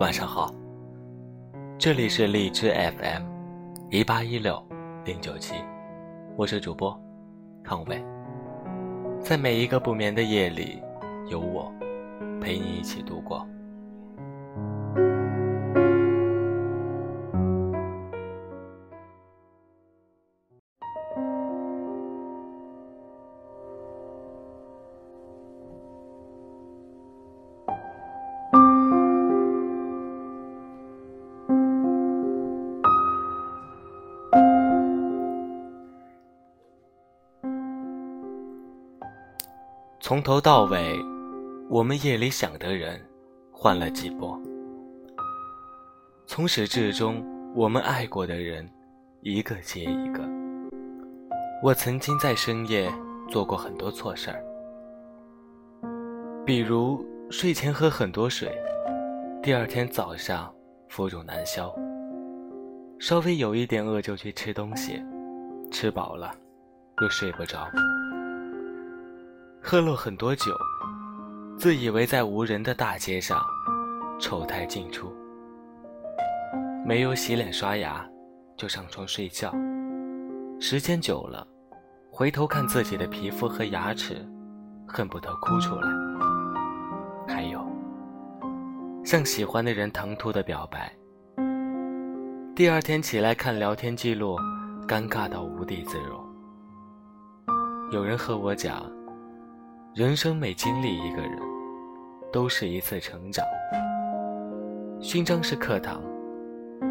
晚上好，这里是荔枝 FM，一八一六零九七，我是主播康伟，在每一个不眠的夜里，有我陪你一起度过。从头到尾，我们夜里想的人换了几波；从始至终，我们爱过的人一个接一个。我曾经在深夜做过很多错事儿，比如睡前喝很多水，第二天早上腹肿难消；稍微有一点饿就去吃东西，吃饱了又睡不着。喝了很多酒，自以为在无人的大街上丑态尽出，没有洗脸刷牙就上床睡觉，时间久了，回头看自己的皮肤和牙齿，恨不得哭出来。还有，向喜欢的人唐突的表白，第二天起来看聊天记录，尴尬到无地自容。有人和我讲。人生每经历一个人，都是一次成长。勋章是课堂，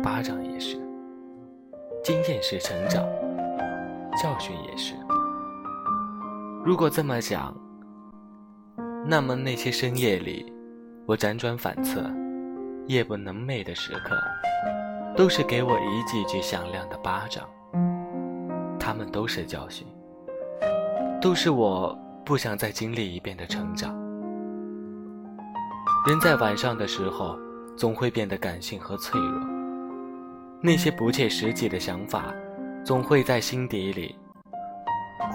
巴掌也是；经验是成长，教训也是。如果这么讲，那么那些深夜里，我辗转反侧、夜不能寐的时刻，都是给我一记记响亮的巴掌。他们都是教训，都是我。不想再经历一遍的成长。人在晚上的时候，总会变得感性和脆弱。那些不切实际的想法，总会在心底里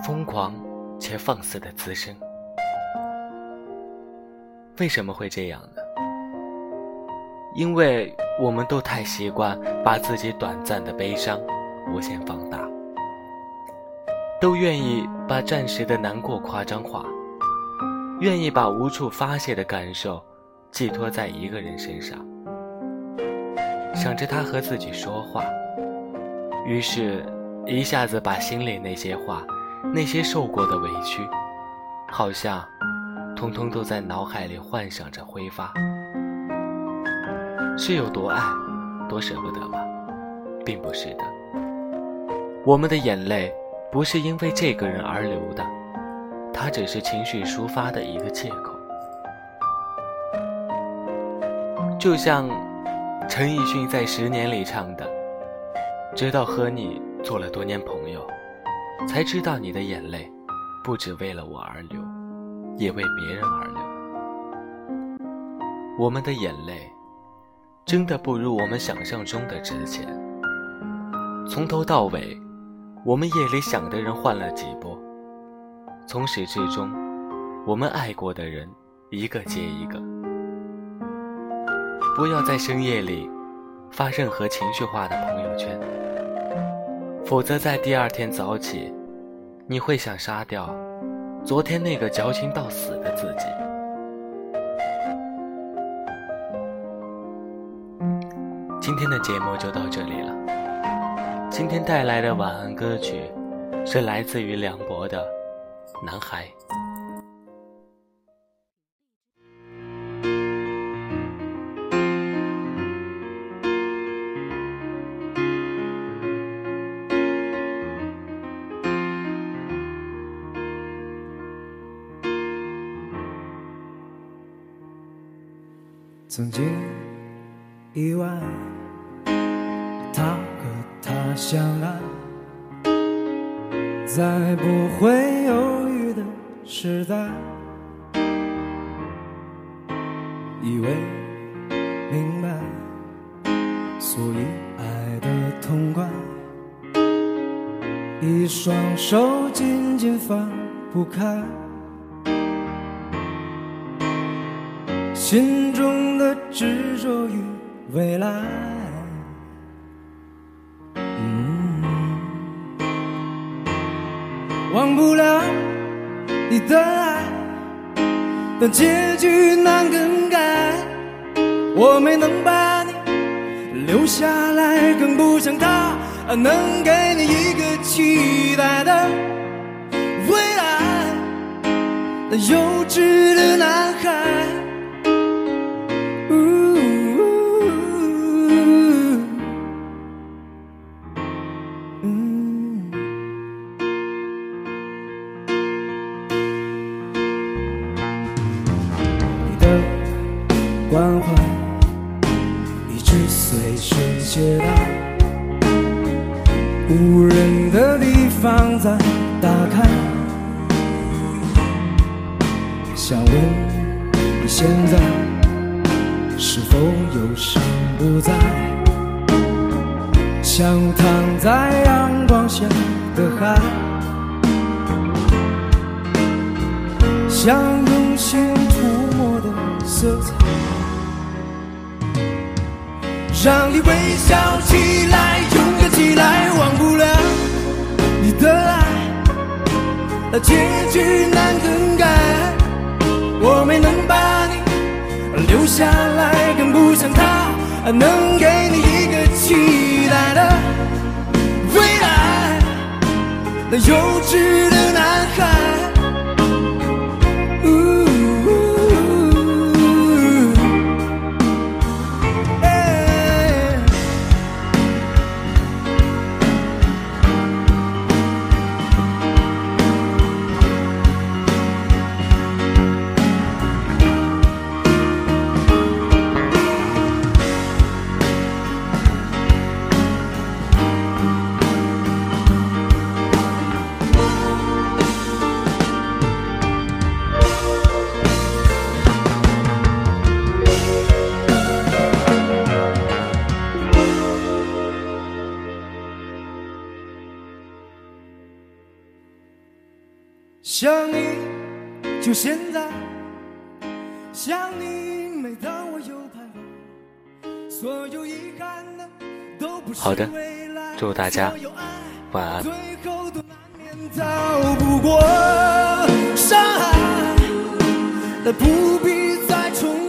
疯狂且放肆的滋生。为什么会这样呢？因为我们都太习惯把自己短暂的悲伤无限放大。都愿意把暂时的难过夸张化，愿意把无处发泄的感受寄托在一个人身上，想着他和自己说话，于是，一下子把心里那些话，那些受过的委屈，好像，通通都在脑海里幻想着挥发。是有多爱，多舍不得吗？并不是的，我们的眼泪。不是因为这个人而流的，他只是情绪抒发的一个借口。就像陈奕迅在《十年》里唱的：“直到和你做了多年朋友，才知道你的眼泪不只为了我而流，也为别人而流。”我们的眼泪真的不如我们想象中的值钱。从头到尾。我们夜里想的人换了几波，从始至终，我们爱过的人一个接一个。不要在深夜里发任何情绪化的朋友圈，否则在第二天早起，你会想杀掉昨天那个矫情到死的自己。今天的节目就到这里了。今天带来的晚安歌曲，是来自于梁博的《男孩》。曾经意外，相爱，在不会犹豫的时代，以为明白，所以爱的痛快，一双手紧紧放不开，心中的执着与未来。忘不了你的爱，但结局难更改。我没能把你留下来，更不像他能给你一个期待的未来。那幼稚的男孩。无人的地方再打开。想问你现在是否有心不在？像躺在阳光下的海，像用心涂抹的色彩，让你微笑起来，结局难更改。我没能把你留下来，更不像他能给你一个期待的未来。那幼稚的男孩。想你，就现在。想你，每当我有徘徊，所有遗憾的都不是好的未来祝大家所有爱晚安。最后都难免逃不过伤害，但不必再重